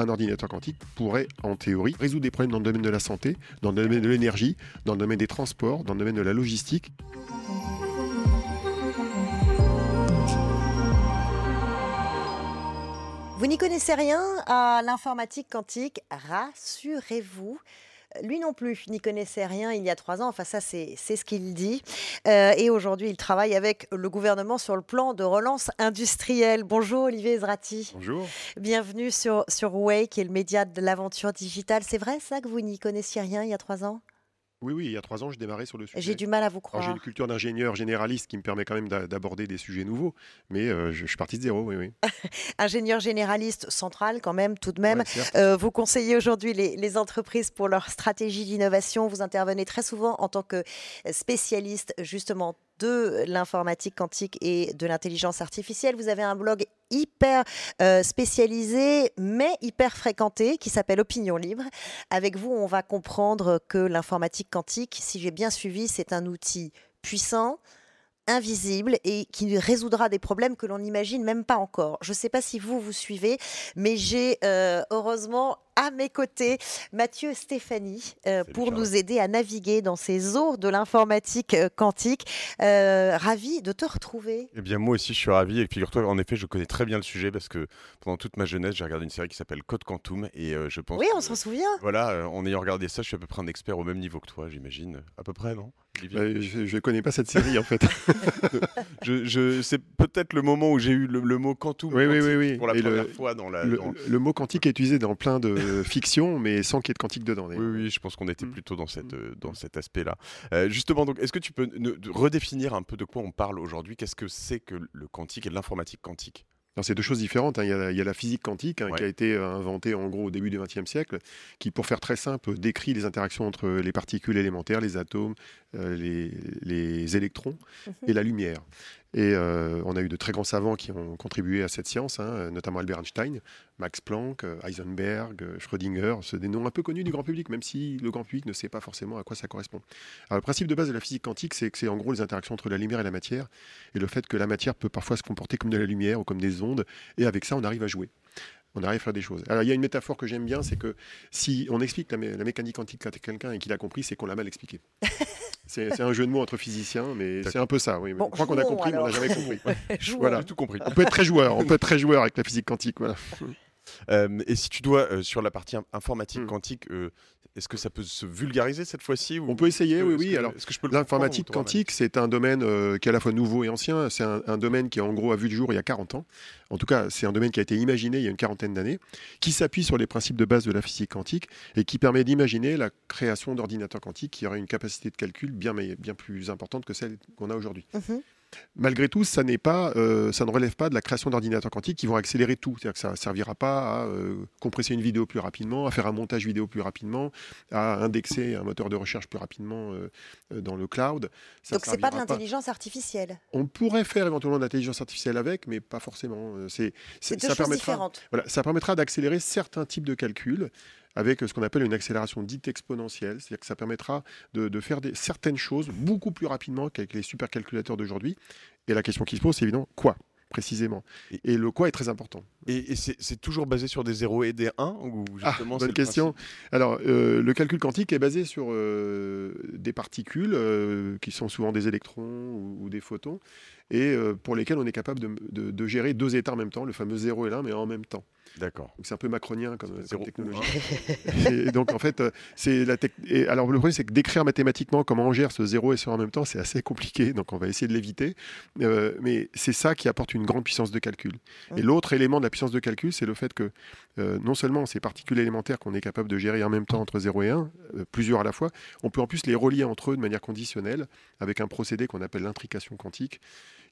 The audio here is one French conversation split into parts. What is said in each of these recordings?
un ordinateur quantique pourrait, en théorie, résoudre des problèmes dans le domaine de la santé, dans le domaine de l'énergie, dans le domaine des transports, dans le domaine de la logistique. Vous n'y connaissez rien? À l'informatique quantique, rassurez-vous. Lui non plus n'y connaissait rien il y a trois ans. Enfin, ça, c'est ce qu'il dit. Euh, et aujourd'hui, il travaille avec le gouvernement sur le plan de relance industrielle. Bonjour, Olivier Ezrati. Bonjour. Bienvenue sur, sur Way, qui est le média de l'aventure digitale. C'est vrai, ça, que vous n'y connaissiez rien il y a trois ans? Oui, oui, il y a trois ans, je démarrais sur le sujet. J'ai du mal à vous croire. J'ai une culture d'ingénieur généraliste qui me permet quand même d'aborder des sujets nouveaux, mais euh, je, suis parti de zéro, oui, oui. ingénieur généraliste central quand même, tout de même. Euh, vous conseillez aujourd'hui les, les, entreprises pour leur stratégie d'innovation. Vous intervenez très souvent en tant que spécialiste justement de l'informatique quantique et de l'intelligence artificielle. Vous avez un blog hyper euh, spécialisé, mais hyper fréquenté, qui s'appelle Opinion Libre. Avec vous, on va comprendre que l'informatique quantique, si j'ai bien suivi, c'est un outil puissant, invisible et qui résoudra des problèmes que l'on n'imagine même pas encore. Je ne sais pas si vous vous suivez, mais j'ai euh, heureusement à mes côtés Mathieu Stéphanie euh, pour nous aider à naviguer dans ces eaux de l'informatique euh, quantique. ravi de te retrouver. Eh bien moi aussi je suis ravi et figure-toi en effet je connais très bien le sujet parce que pendant toute ma jeunesse j'ai regardé une série qui s'appelle Code Quantum et je pense Oui on s'en souvient. Voilà en ayant regardé ça je suis à peu près un expert au même niveau que toi j'imagine à peu près non bah, je ne connais pas cette série en fait. je, c'est peut-être le moment où j'ai eu le, mot quantum oui, oui, oui, pour la première fois dans la. Le, mot quantique est utilisé dans plein de fictions, mais sans qu'il y ait de quantique dedans. Oui, oui, je pense qu'on était mm. plutôt dans, cette, euh, dans cet aspect-là. Euh, justement, donc, est-ce que tu peux redéfinir un peu de quoi on parle aujourd'hui? Qu'est-ce que c'est que le quantique et l'informatique quantique? C'est deux choses différentes. Hein. Il, y a, la physique quantique hein, qui a été euh, inventée en gros au début du XXe siècle, qui, pour faire très simple, décrit les interactions entre les particules élémentaires, les atomes, euh, les, électrons mhm. et la lumière. Et euh, on a eu de très grands savants qui ont contribué à cette science, hein, notamment Albert Einstein, Max Planck, Heisenberg, Schrödinger, c'est des noms un peu connus du grand public, même si le grand public ne sait pas forcément à quoi ça correspond. Alors, le principe de base de la physique quantique, c'est que c'est en gros les interactions entre la lumière et la matière, et le fait que la matière peut parfois se comporter comme de la lumière ou comme des ondes, et avec ça, on arrive à jouer on arrive à faire des choses. Alors il y a une métaphore que j'aime bien, c'est que si on explique la, mécanique quantique à quelqu'un et qu'il a compris, c'est qu'on l'a mal expliqué. c'est un jeu de mots entre physiciens, mais c'est un peu ça. Oui. on croit qu'on a compris, mais on n'a jamais compris. voilà, tout compris. On peut être très joueur, on peut être très joueur avec la physique quantique. Voilà. Euh, et si tu dois, euh, sur la partie informatique hmm. quantique, euh, est-ce que ça peut se vulgariser cette fois-ci On peut essayer, oui, oui. Alors, l'informatique quantique, c'est un domaine qui est à la fois nouveau et ancien. C'est un, domaine qui, en gros, a vu le jour il y a 40 ans. En tout cas, c'est un domaine qui a été imaginé il y a une quarantaine d'années, qui s'appuie sur les principes de base de la physique quantique et qui permet d'imaginer la création d'ordinateurs quantiques qui auraient une capacité de calcul bien, bien plus importante que celle qu'on a aujourd'hui. Mhm. Malgré tout, ça, pas, euh, ça ne relève pas de la création d'ordinateurs quantiques qui vont accélérer tout. C'est-à-dire que ça ne servira pas à euh, compresser une vidéo plus rapidement, à faire un montage vidéo plus rapidement, à indexer un moteur de recherche plus rapidement euh, dans le cloud. Donc ce n'est pas de l'intelligence artificielle On pourrait faire éventuellement de l'intelligence artificielle avec, mais pas forcément. C'est deux ça choses différentes. Voilà, ça permettra d'accélérer certains types de calculs avec ce qu'on appelle une accélération dite exponentielle, c'est-à-dire que ça permettra de, faire des, certaines choses beaucoup plus rapidement qu'avec les supercalculateurs d'aujourd'hui. Et la question qui se pose, c'est évidemment quoi précisément? Et, le quoi est très important. Et, c'est toujours basé sur des 0 et des 1 ou ah, Bonne question. Alors, euh, le calcul quantique est basé sur euh, des particules euh, qui sont souvent des électrons ou des photons et pour lesquels on est capable de, de, gérer deux états en même temps, le fameux 0 et l'1, mais en même temps. D'accord. C'est un peu macronien comme, technologie. et donc en fait, c'est la et alors le problème c'est que d'écrire mathématiquement comment on gère ce 0 et ce en même temps, c'est assez compliqué. Donc on va essayer de l'éviter. Euh, mais c'est ça qui apporte une grande puissance de calcul. Et l'autre élément de la puissance de calcul, c'est le fait que euh, non seulement ces particules élémentaires qu'on est capable de gérer en même temps entre 0 et 1, euh, plusieurs à la fois, on peut en plus les relier entre eux de manière conditionnelle avec un procédé qu'on appelle l'intrication quantique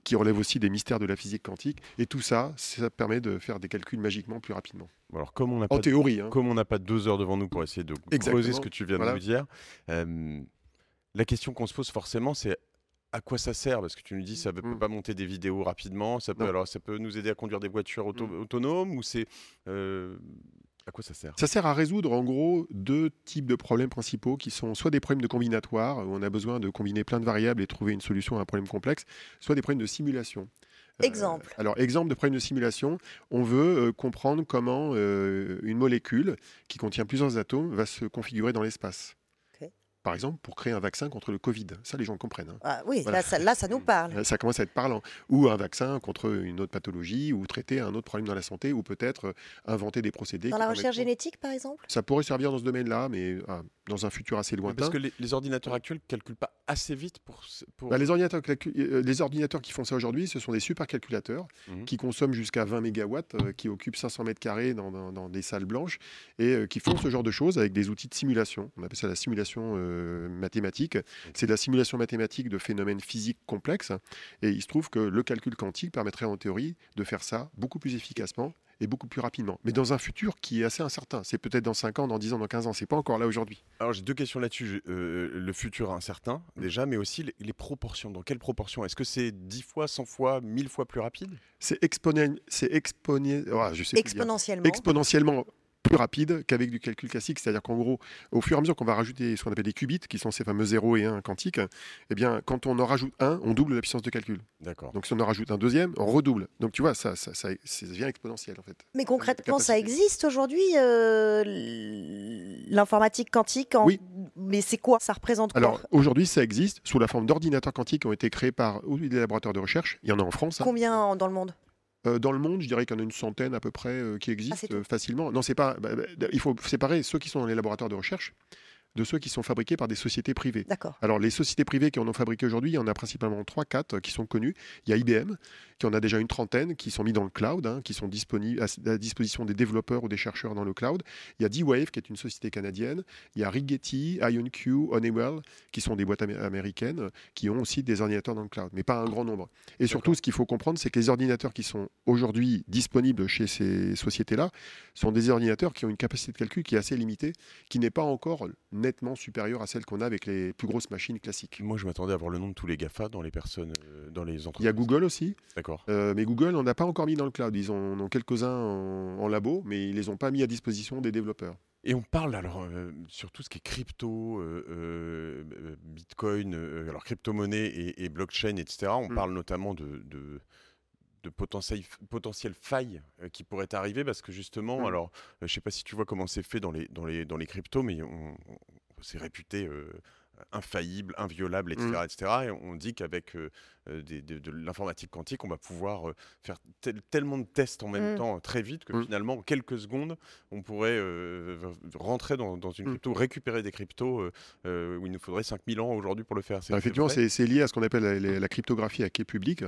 qui relève aussi des mystères de la physique quantique. Et tout ça, ça permet de faire des calculs magiquement plus rapidement. Alors, comme on n'a pas, théorie, hein. comme on n'a pas deux heures devant nous pour essayer de creuser ce que tu viens de nous dire, euh, la question qu'on se pose forcément, c'est à quoi ça sert? Parce que tu nous dis ça ne peut mm. pas monter des vidéos rapidement. Ça peut, alors, ça peut nous aider à conduire des voitures mm. autonomes ou c'est euh, à quoi ça sert? Ça sert à résoudre en gros deux types de problèmes principaux qui sont soit des problèmes de combinatoire, où on a besoin de combiner plein de variables et trouver une solution à un problème complexe, soit des problèmes de simulation. exemple. alors, exemple de problème de simulation, on veut comprendre comment une molécule qui contient plusieurs atomes va se configurer dans l'espace par exemple, pour créer un vaccin contre le Covid. Ça, les gens comprennent. Hein. Ah, oui, là, ça, nous parle. Ça commence à être parlant. Ou un vaccin contre une autre pathologie, ou traiter un autre problème dans la santé, ou peut-être euh, inventer des procédés. Dans la recherche génétique, par exemple? Ça pourrait servir dans ce domaine-là, mais ah, dans un futur assez lointain. Parce que les, ordinateurs actuels ne calculent pas assez vite pour... Bah, les, ordinateurs, euh, les ordinateurs qui font ça aujourd'hui, ce sont des supercalculateurs mmh. qui consomment jusqu'à 20 mégawatts, euh, qui occupent 500 mètres carrés dans, des salles blanches, et qui font ce genre de choses avec des outils de simulation. On appelle ça la simulation mathématique c'est de la simulation mathématique de phénomènes physiques complexes. Et il se trouve que le calcul quantique permettrait en théorie de faire ça beaucoup plus efficacement et beaucoup plus rapidement. Mais dans un futur qui est assez incertain. C'est peut-être dans 5 ans, dans 10 ans, dans 15 ans. C'est pas encore là aujourd'hui. Alors j'ai deux questions là-dessus. Euh, le futur incertain, déjà, mais aussi les, proportions. Dans quelle proportion Est-ce que c'est 10 fois, 100 fois, 1000 fois plus rapide? C'est exponentiel. C'est oh, exponentiellement. Exponentiellement plus rapide qu'avec du calcul classique. C'est-à-dire qu'en gros, au fur et à mesure qu'on va rajouter ce qu'on appelle des qubits, qui sont ces fameux 0 et 1 quantiques, eh bien, quand on en rajoute un, on double la puissance de calcul. D'accord. Donc si on en rajoute un deuxième, on redouble. Donc tu vois, ça, ça, ça, devient exponentiel en fait. Mais concrètement, ça existe aujourd'hui, euh, l'informatique quantique en... Oui. Mais c'est quoi? Ça représente quoi? Alors aujourd'hui, ça existe sous la forme d'ordinateurs quantiques qui ont été créés par des laboratoires de recherche. Il y en a en France. Hein. Combien dans le monde? Dans le monde, je dirais qu'il y en a une centaine à peu près euh, qui ah, existent euh, facilement. Non, c'est pas. Bah, bah, il faut séparer ceux qui sont dans les laboratoires de recherche de ceux qui sont fabriqués par des sociétés privées. D'accord. Alors les sociétés privées qui en ont fabriqué aujourd'hui, il y en a principalement 3-4 qui sont connues. Il y a IBM, qui en a déjà une trentaine, qui sont mis dans le cloud, hein, qui sont disponibles à la disposition des développeurs ou des chercheurs dans le cloud. Il y a D-Wave, qui est une société canadienne. Il y a Rigetti, IonQ, Honeywell, qui sont des boîtes américaines, qui ont aussi des ordinateurs dans le cloud, mais pas un grand nombre. Et surtout, ce qu'il faut comprendre, c'est que les ordinateurs qui sont aujourd'hui disponibles chez ces sociétés-là sont des ordinateurs qui ont une capacité de calcul qui est assez limitée, qui n'est pas encore nettement supérieure à celle qu'on a avec les plus grosses machines classiques. Moi, je m'attendais à voir le nom de tous les GAFA dans les personnes, euh, dans les entreprises. Il y a Google aussi. D'accord. Euh, mais Google, on n'a pas encore mis dans le cloud. Ils en ont quelques-uns en, labo, mais ils les ont pas mis à disposition des développeurs. Et on parle alors euh, sur tout ce qui est crypto, Bitcoin, alors crypto-monnaie et, blockchain, etc. On mm. parle notamment de, de de potentielles, failles qui pourraient arriver parce que justement, mm. alors je sais pas si tu vois comment c'est fait dans les, dans les, dans les cryptos, mais on, c'est réputé infaillible, inviolable, etc. Mmh. etc. Et on dit qu'avec euh, euh, de, l'informatique quantique, on va pouvoir euh, faire tellement de tests en même mmh. temps très vite que mmh. finalement, en quelques secondes, on pourrait rentrer dans, une crypto, récupérer des cryptos où il nous faudrait 5000 ans aujourd'hui pour le faire. Bah, effectivement, c'est lié à ce qu'on appelle la, cryptographie à quai public.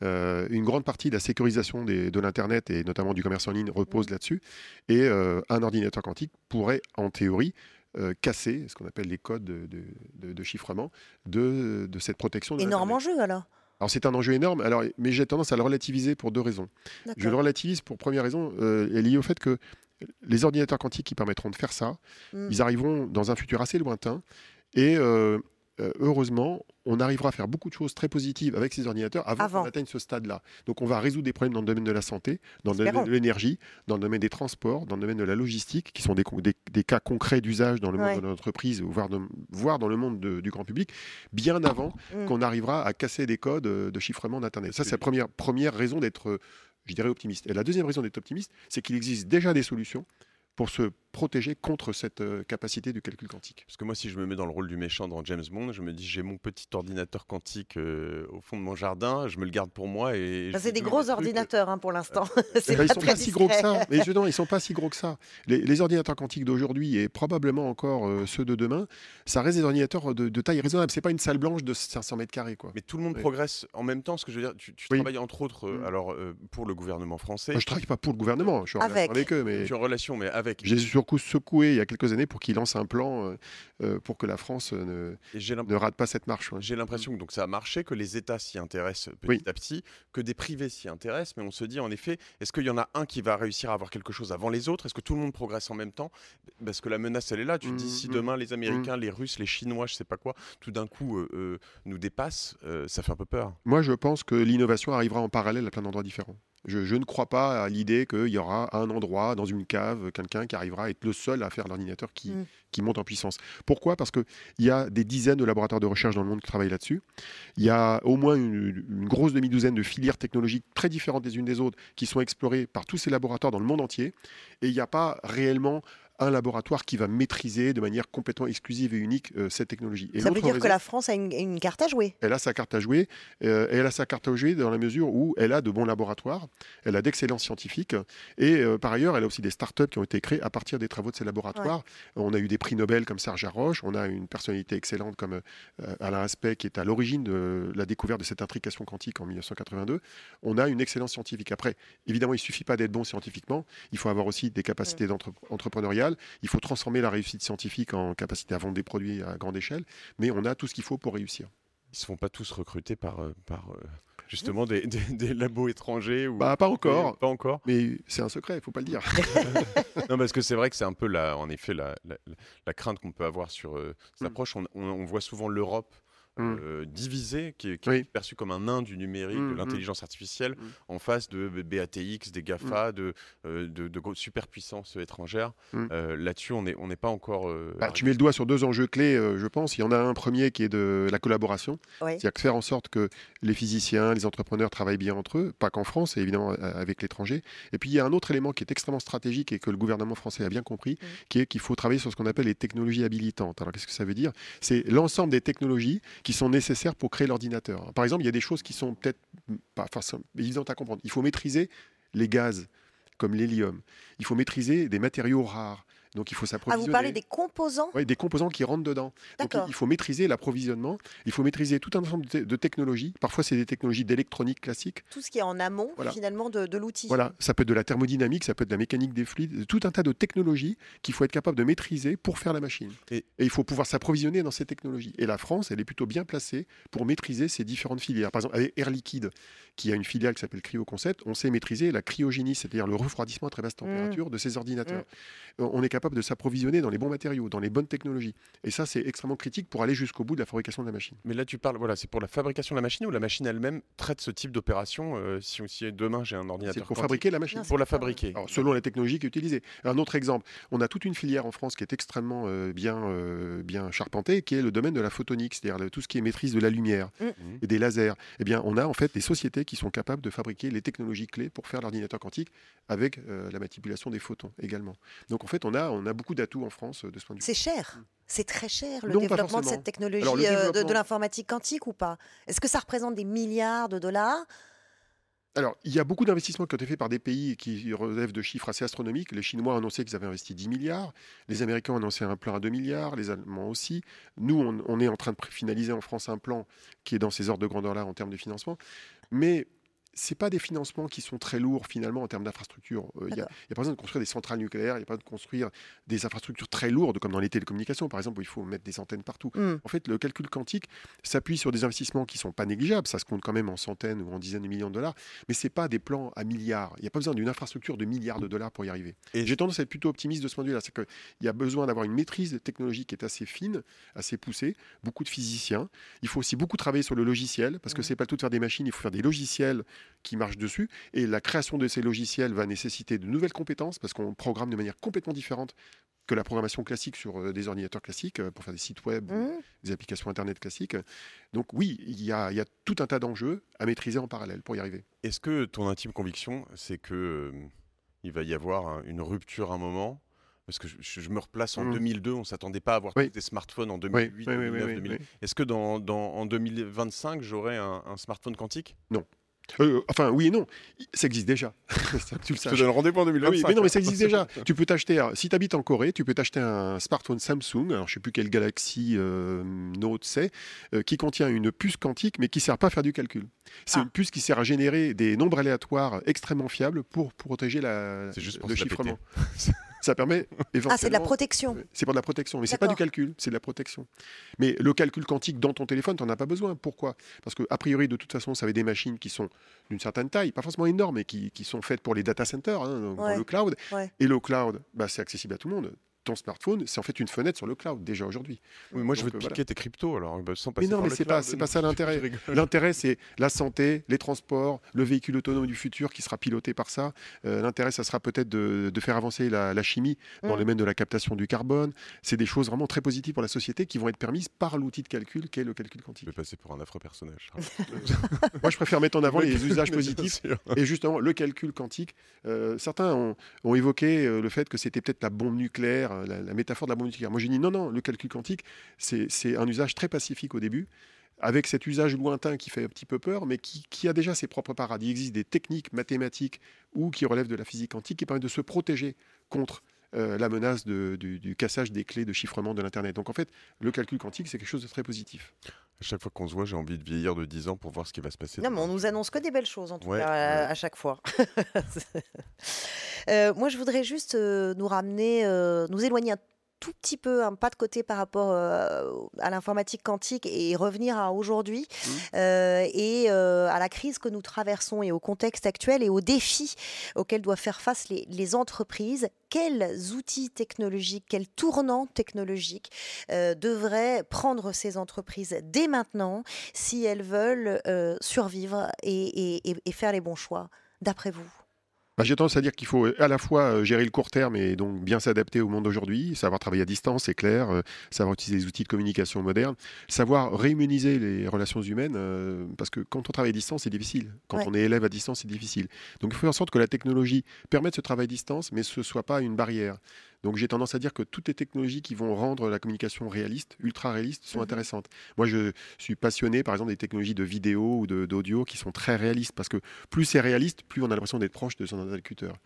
une grande partie de la sécurisation de l'Internet et notamment du commerce en ligne repose là-dessus. Et un ordinateur quantique pourrait, en théorie, euh, casser ce qu'on appelle les codes de, chiffrement de, cette protection. Énorme enjeu alors alors c'est un enjeu énorme, alors, mais j'ai tendance à le relativiser pour deux raisons. Je le relativise pour première raison, euh, elle est liée au fait que les ordinateurs quantiques qui permettront de faire ça, hmm. ils arriveront dans un futur assez lointain, et euh, euh, heureusement, on arrivera à faire beaucoup de choses très positives avec ces ordinateurs avant, qu'on atteigne ce stade-là. Donc on va résoudre des problèmes dans le domaine de la santé, dans le domaine de l'énergie, dans le domaine des transports, dans le domaine de la logistique, qui sont des, des, cas concrets d'usage dans le monde de l'entreprise, voire, voire dans le monde du grand public, bien avant mm. qu'on arrivera à casser des codes de chiffrement d'Internet. Ça, c'est la première, première raison d'être, je dirais, optimiste. Et la deuxième raison d'être optimiste, c'est qu'il existe déjà des solutions pour se protéger contre cette euh, capacité du calcul quantique. Parce que moi, si je me mets dans le rôle du méchant dans James Bond, je me dis j'ai mon petit ordinateur quantique euh, au fond de mon jardin, je me le garde pour moi et. Bah, c'est des gros ordinateurs hein, pour l'instant. Ben, ils sont pas si gros que ça. Mais je, non, ils sont pas si gros que ça. Les, ordinateurs quantiques d'aujourd'hui et probablement encore euh, ceux de demain, ça reste des ordinateurs de, taille raisonnable. C'est pas une salle blanche de 500 mètres carrés, quoi. Mais tout le monde progresse en même temps. Ce que je veux dire, tu, travailles entre autres, mm. alors pour le gouvernement français. Je je travaille pas pour le gouvernement. Je suis en relation avec eux, mais. Je suis en relation, mais avec. J'ai surtout secoué a quelques années pour qu'il lance un plan euh, euh, pour que la France euh, ne, ne rate pas cette marche. J'ai l'impression que donc ça a marché, que les États s'y intéressent petit à petit, que des privés s'y intéressent, mais on se dit en effet, est-ce qu'il y en a un qui va réussir à avoir quelque chose avant les autres? Est-ce que tout le monde progresse en même temps? Parce que la menace, elle est là. Tu te dis, si mmh, demain les mmh, Américains, mmh. les Russes, les Chinois, je sais pas quoi, tout d'un coup nous dépassent, ça fait un peu peur. Moi, je pense que l'innovation arrivera en parallèle à plein d'endroits différents Je, ne crois pas à l'idée qu'il y aura un endroit, dans une cave, quelqu'un qui arrivera à être le seul à faire l'ordinateur qui, mm. qui monte en puissance. Pourquoi? Parce qu'il y a des dizaines de laboratoires de recherche dans le monde qui travaillent là-dessus. Il y a au moins une, une grosse demi-douzaine de filières technologiques très différentes les unes des autres qui sont explorées par tous ces laboratoires dans le monde entier. Et il n'y a pas réellement un laboratoire qui va maîtriser de manière complètement exclusive et unique euh, cette technologie. Et ça veut dire que la France a une, carte à jouer Elle a sa carte à jouer, euh, et elle a sa carte à jouer dans la mesure où elle a de bons laboratoires, elle a d'excellents scientifiques, et euh, par ailleurs, elle a aussi des startups qui ont été créées à partir des travaux de ces laboratoires. On a eu des prix Nobel comme Serge Roche, on a une personnalité excellente comme Alain Aspect qui est à l'origine de la découverte de cette intrication quantique en 1982. On a une excellence scientifique. Après, évidemment, il ne suffit pas d'être bon scientifiquement, il faut avoir aussi des capacités il faut transformer la réussite scientifique en capacité à vendre des produits à grande échelle, mais on a tout ce qu'il faut pour réussir. Ils ne se font pas tous recruter par, euh, par euh, justement des, labos étrangers ou... Bah, pas encore. Pas encore. Mais c'est un secret, il ne faut pas le dire. non, parce que c'est vrai que c'est un peu, la, en effet, la, crainte qu'on peut avoir sur euh, cette mm. approche. on, voit souvent l'Europe Mmh. Euh, divisé, qui est, perçu comme un nain du numérique, mmh, de mmh. l'intelligence artificielle, en face de BATX, des GAFA, de, euh, de, de, superpuissances étrangères. Euh, là-dessus, on n'est on pas encore. Bah, tu mets le doigt sur deux enjeux clés, je pense. Il y en a un premier qui est de la collaboration, c'est-à-dire faire en sorte que les physiciens, les entrepreneurs travaillent bien entre eux, pas qu'en France, et évidemment avec l'étranger. Et puis il y a un autre élément qui est extrêmement stratégique et que le gouvernement français a bien compris, qui est qu'il faut travailler sur ce qu'on appelle les technologies habilitantes. Alors qu'est-ce que ça veut dire? C'est l'ensemble des technologies qui sont nécessaires pour créer l'ordinateur. Par exemple, il y a des choses qui sont peut-être pas évidentes à comprendre. Il faut maîtriser les gaz comme l'hélium. Il faut maîtriser des matériaux rares. Donc il faut s'approvisionner. Ah, vous parlez des composants Oui, des composants qui rentrent dedans. Donc il faut maîtriser l'approvisionnement, il faut maîtriser tout un ensemble de, technologies. Parfois, c'est des technologies d'électronique classique. Tout ce qui est en amont, finalement, de, l'outil. Voilà, ça peut être de la thermodynamique, ça peut être de la mécanique des fluides, tout un tas de technologies qu'il faut être capable de maîtriser pour faire la machine. Et, il faut pouvoir s'approvisionner dans ces technologies. Et la France, elle est plutôt bien placée pour maîtriser ces différentes filières. Par exemple, avec Air Liquide, qui a une filiale qui s'appelle Cryo Concept, on sait maîtriser la cryogénie, c'est-à-dire le refroidissement à très basse température mmh. de ces ordinateurs. Mmh. On est capable de s'approvisionner dans les bons matériaux, dans les bonnes technologies. Et ça, c'est extrêmement critique pour aller jusqu'au bout de la fabrication de la machine. Mais là, tu parles, voilà, c'est pour la fabrication de la machine ou la machine elle-même traite ce type d'opération euh, si, si, demain j'ai un ordinateur C'est pour fabriquer la machine. pour la fabriquer. selon la technologie qui est utilisée. Un autre exemple, on a toute une filière en France qui est extrêmement euh, bien, euh, bien charpentée, qui est le domaine de la photonique, c'est-à-dire tout ce qui est maîtrise de la lumière mmh. et des lasers. Eh bien, on a en fait des sociétés qui sont capables de fabriquer les technologies clés pour faire l'ordinateur quantique avec la manipulation des photons également. Donc en fait, on a, on a beaucoup d'atouts en France de ce point de vue. C'est cher. Mm. C'est très cher le développement de cette technologie euh, de, l'informatique quantique ou pas? Est-ce que ça représente des milliards de dollars? Alors, il y a beaucoup d'investissements qui ont été faits par des pays qui relèvent de chiffres assez astronomiques. Les Chinois ont annoncé qu'ils avaient investi 10 milliards. Les Américains ont annoncé un plan à 2 milliards. Les Allemands aussi. Nous, on, on est en train de finaliser en France un plan qui est dans ces ordres de grandeur-là en termes de financement. Mais c'est pas des financements qui sont très lourds finalement en termes d'infrastructures. Euh, il n'y a, pas besoin de construire des centrales nucléaires, il n'y a pas de construire des infrastructures très lourdes comme dans les télécommunications par exemple où il faut mettre des antennes partout. Mm. En fait, le calcul quantique s'appuie sur des investissements qui sont pas négligeables, ça se compte quand même en centaines ou en dizaines de millions de dollars, mais c'est pas des plans à milliards. Il n'y a pas besoin d'une infrastructure de milliards de dollars pour y arriver. Et j'ai tendance à être plutôt optimiste de ce point de vue-là, c'est qu'il y a besoin d'avoir une maîtrise technologique qui est assez fine, assez poussée, beaucoup de physiciens. Il faut aussi beaucoup travailler sur le logiciel parce que mm. c'est pas tout de faire des machines, il faut faire des logiciels qui marchent dessus et la création de ces logiciels va nécessiter de nouvelles compétences parce qu'on programme de manière complètement différente que la programmation classique sur euh, des ordinateurs classiques euh, pour faire des sites web, mmh. des applications Internet classiques. Donc oui, il y, a, tout un tas d'enjeux à maîtriser en parallèle pour y arriver. Est-ce que ton intime conviction, c'est que euh, il va y avoir une rupture à un moment? Parce que je, me replace en 2002, mmh. on ne s'attendait pas à avoir des smartphones en 2008, 2009, 2000. Est-ce que dans, en 2025, j'aurai un smartphone quantique? Non. Euh, enfin, oui et non. Ça existe déjà. tu le Je te donne rendez-vous en 2025. oui, mais non, mais ça existe déjà. tu peux t'acheter, si tu habites en Corée, tu peux t'acheter un smartphone Samsung, alors je sais plus quel Galaxy euh, Note c'est, euh, qui contient une puce quantique, mais qui sert pas à faire du calcul. C'est ah. une puce qui sert à générer des nombres aléatoires extrêmement fiables pour, protéger la, le chiffrement. ça permet éventuellement. Ah, c'est de la protection. C'est pour de la protection, mais c'est pas du calcul, c'est de la protection. Mais le calcul quantique dans ton téléphone, tu n'en as pas besoin. Pourquoi? Parce que a priori, de toute façon, ça avait des machines qui sont d'une certaine taille, pas forcément énormes, mais qui, qui, sont faites pour les data centers, hein, le cloud. Et le cloud, bah, c'est accessible à tout le monde ton smartphone, c'est en fait une fenêtre sur le cloud déjà aujourd'hui. Oui, moi, je veux te piquer tes cryptos alors, bah, sans passer mais non, mais c'est pas, c'est pas ça l'intérêt. L'intérêt, c'est la santé, les transports, le véhicule autonome du futur qui sera piloté par ça. Euh, l'intérêt, ça sera peut-être de, de, faire avancer la, chimie dans mm. le domaine de la captation du carbone. C'est des choses vraiment très positives pour la société qui vont être permises par l'outil de calcul qu'est le calcul quantique. Je vais passer pour un affreux personnage. moi, je préfère mettre en avant les usages positifs et justement le calcul quantique. Euh, certains ont, ont évoqué euh, le fait que c'était peut-être la bombe nucléaire, la, métaphore de la bombe nucléaire. Moi, j'ai dit non, non, le calcul quantique, c'est un usage très pacifique au début, avec cet usage lointain qui fait un petit peu peur, mais qui, a déjà ses propres paradis. Il existe des techniques mathématiques ou qui relèvent de la physique quantique qui permettent de se protéger contre euh, la menace du, cassage des clés de chiffrement de l'Internet. Donc en fait, le calcul quantique, c'est quelque chose de très positif. À chaque fois qu'on se voit, j'ai envie de vieillir de 10 ans pour voir ce qui va se passer. Non, mais on nous annonce que des belles choses, en tout cas, à, chaque fois. Euh, moi, je voudrais juste euh, nous ramener, nous éloigner un tout petit peu un pas de côté par rapport euh, à l'informatique quantique et revenir à aujourd'hui mmh. euh, et euh, à la crise que nous traversons et au contexte actuel et aux défis auxquels doivent faire face les, entreprises. Quels outils technologiques, quels tournants technologiques devraient prendre ces entreprises dès maintenant si elles veulent survivre et faire les bons choix, d'après vous? Bah, j'ai tendance à dire qu'il faut à la fois euh, gérer le court terme et donc bien s'adapter au monde d'aujourd'hui, savoir travailler à distance, c'est clair, euh, savoir utiliser les outils de communication modernes, savoir réimmuniser les relations humaines, euh, parce que quand on travaille à distance, c'est difficile. Quand on est élève à distance, c'est difficile. Donc il faut faire en sorte que la technologie permette ce travail à distance, mais ce ne soit pas une barrière. Donc j'ai tendance à dire que toutes les technologies qui vont rendre la communication réaliste, ultra réaliste, sont mhm. intéressantes. Moi, je suis passionné, par exemple, des technologies de vidéo ou d'audio qui sont très réalistes, parce que plus c'est réaliste, plus on a l'impression d'être proche de son interlocuteur.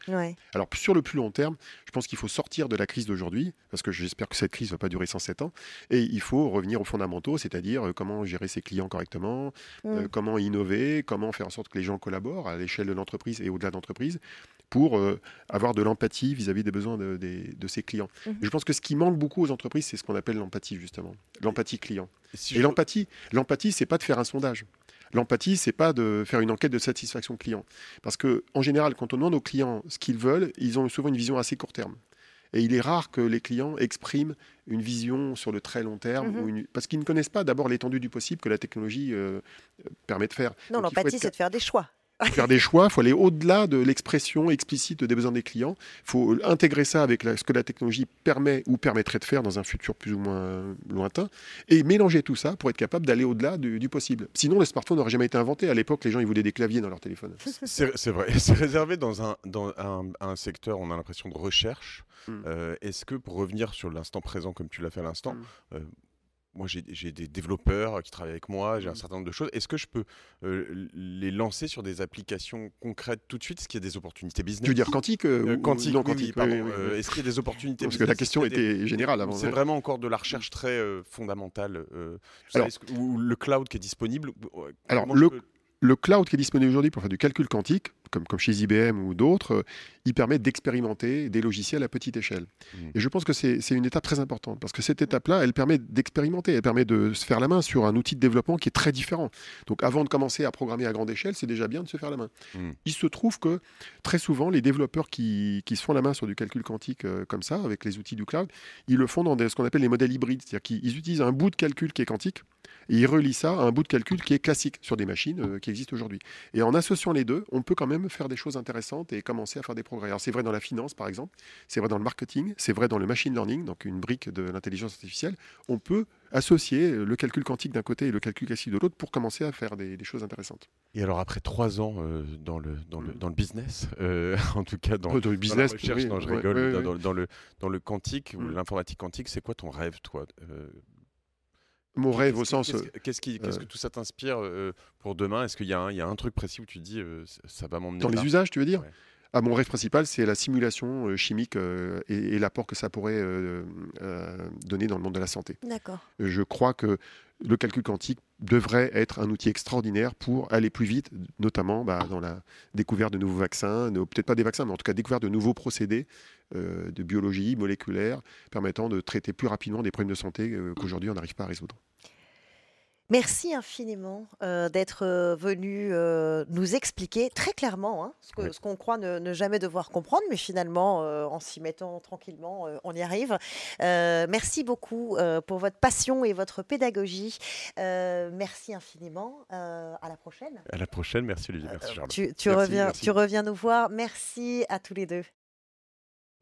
Alors sur le plus long terme, je pense qu'il faut sortir de la crise d'aujourd'hui, parce que j'espère que cette crise ne va pas durer 107 ans, et il faut revenir aux fondamentaux, c'est-à-dire euh, comment gérer ses clients correctement, euh, mm. comment innover, comment faire en sorte que les gens collaborent à l'échelle de l'entreprise et au-delà de l'entreprise, pour euh, avoir de l'empathie vis-à-vis des besoins de, ses clients. Mhm. Je pense que ce qui manque beaucoup aux entreprises, c'est ce qu'on appelle l'empathie, justement. L'empathie client. Et, l'empathie, l'empathie, c'est pas de faire un sondage. L'empathie, c'est pas de faire une enquête de satisfaction client. Parce que, en général, quand on demande aux clients ce qu'ils veulent, ils ont souvent une vision assez court terme. Et il est rare que les clients expriment une vision sur le très long terme, mhm. parce qu'ils ne connaissent pas d'abord l'étendue du possible que la technologie euh, permet de faire. Non, l'empathie, c'est de faire des choix faire des choix, il faut aller au-delà de l'expression explicite des besoins des clients. Il faut intégrer ça avec ce que la technologie permet ou permettrait de faire dans un futur plus ou moins lointain, et mélanger tout ça pour être capable d'aller au-delà du, possible. Sinon, le smartphone n'aurait jamais été inventé. À l'époque, les gens ils voulaient des claviers dans leur téléphone. C'est vrai. C'est réservé dans, un, dans un, secteur, on a l'impression, de recherche. Hmm. Euh, est-ce que, pour revenir sur l'instant présent, comme tu l'as fait à l'instant, hmm. euh, moi j'ai des développeurs qui travaillent avec moi, j'ai un mmh. certain nombre de choses. Est-ce que je peux euh, les lancer sur des applications concrètes tout de suite Est-ce qu'il y a des opportunités business Tu veux dire quantique euh, Quantique, non, quantique, pardon. Euh, est-ce qu'il y a des opportunités Parce que la question était générale avant. C'est vraiment encore de la recherche très fondamentale. Alors, ou le cloud qui est disponible. Alors, le, le cloud qui est disponible aujourd'hui pour faire du calcul quantique, comme, comme chez IBM ou d'autres, euh, il permet d'expérimenter des logiciels à petite échelle. Mmh. Et je pense que c'est une étape très importante, parce que cette étape-là, elle permet d'expérimenter, elle permet de se faire la main sur un outil de développement qui est très différent. Donc avant de commencer à programmer à grande échelle, c'est déjà bien de se faire la main. Mmh. Il se trouve que très souvent, les développeurs qui, qui, se font la main sur du calcul quantique euh, comme ça, avec les outils du cloud, ils le font dans ce qu'on appelle les modèles hybrides, c'est-à-dire qu'ils utilisent un bout de calcul qui est quantique, et il relie ça à un bout de calcul qui est classique sur des machines euh, qui existent aujourd'hui. Et en associant les deux, on peut quand même faire des choses intéressantes et commencer à faire des progrès. Alors c'est vrai dans la finance par exemple, c'est vrai dans le marketing, c'est vrai dans le machine learning, donc une brique de l'intelligence artificielle. On peut associer le calcul quantique d'un côté et le calcul classique de l'autre pour commencer à faire des, choses intéressantes. Et alors après trois ans euh, dans, le, dans, le, dans le business, euh, en tout cas dans, le business, la recherche, je rigole, dans, le, dans le quantique ou mm. l'informatique quantique, c'est quoi ton rêve toi mon rêve au sens. Qu'est-ce euh, que tout ça t'inspire euh, pour demain? Est-ce qu'il y, y, a un truc précis où tu dis euh, ça va m'emmener Dans les usages, tu veux dire? Ah, Mon rêve principal, c'est la simulation chimique et, l'apport que ça pourrait donner dans le monde de la santé. D'accord. Je crois que le calcul quantique devrait être un outil extraordinaire pour aller plus vite, notamment bah, dans la découverte de nouveaux vaccins, peut-être pas des vaccins, mais en tout cas découverte de nouveaux procédés euh, de biologie moléculaire permettant de traiter plus rapidement des problèmes de santé euh, qu'aujourd'hui on n'arrive pas à résoudre. Merci infiniment euh, d'être euh, venu euh, nous expliquer très clairement hein, ce qu'on croit ne, jamais devoir comprendre, mais finalement, en s'y mettant tranquillement, on y arrive. merci beaucoup pour votre passion et votre pédagogie. merci infiniment. à la prochaine. À la prochaine. Merci Olivier. Merci Charles. Tu, reviens, tu reviens nous voir. Merci à tous les deux.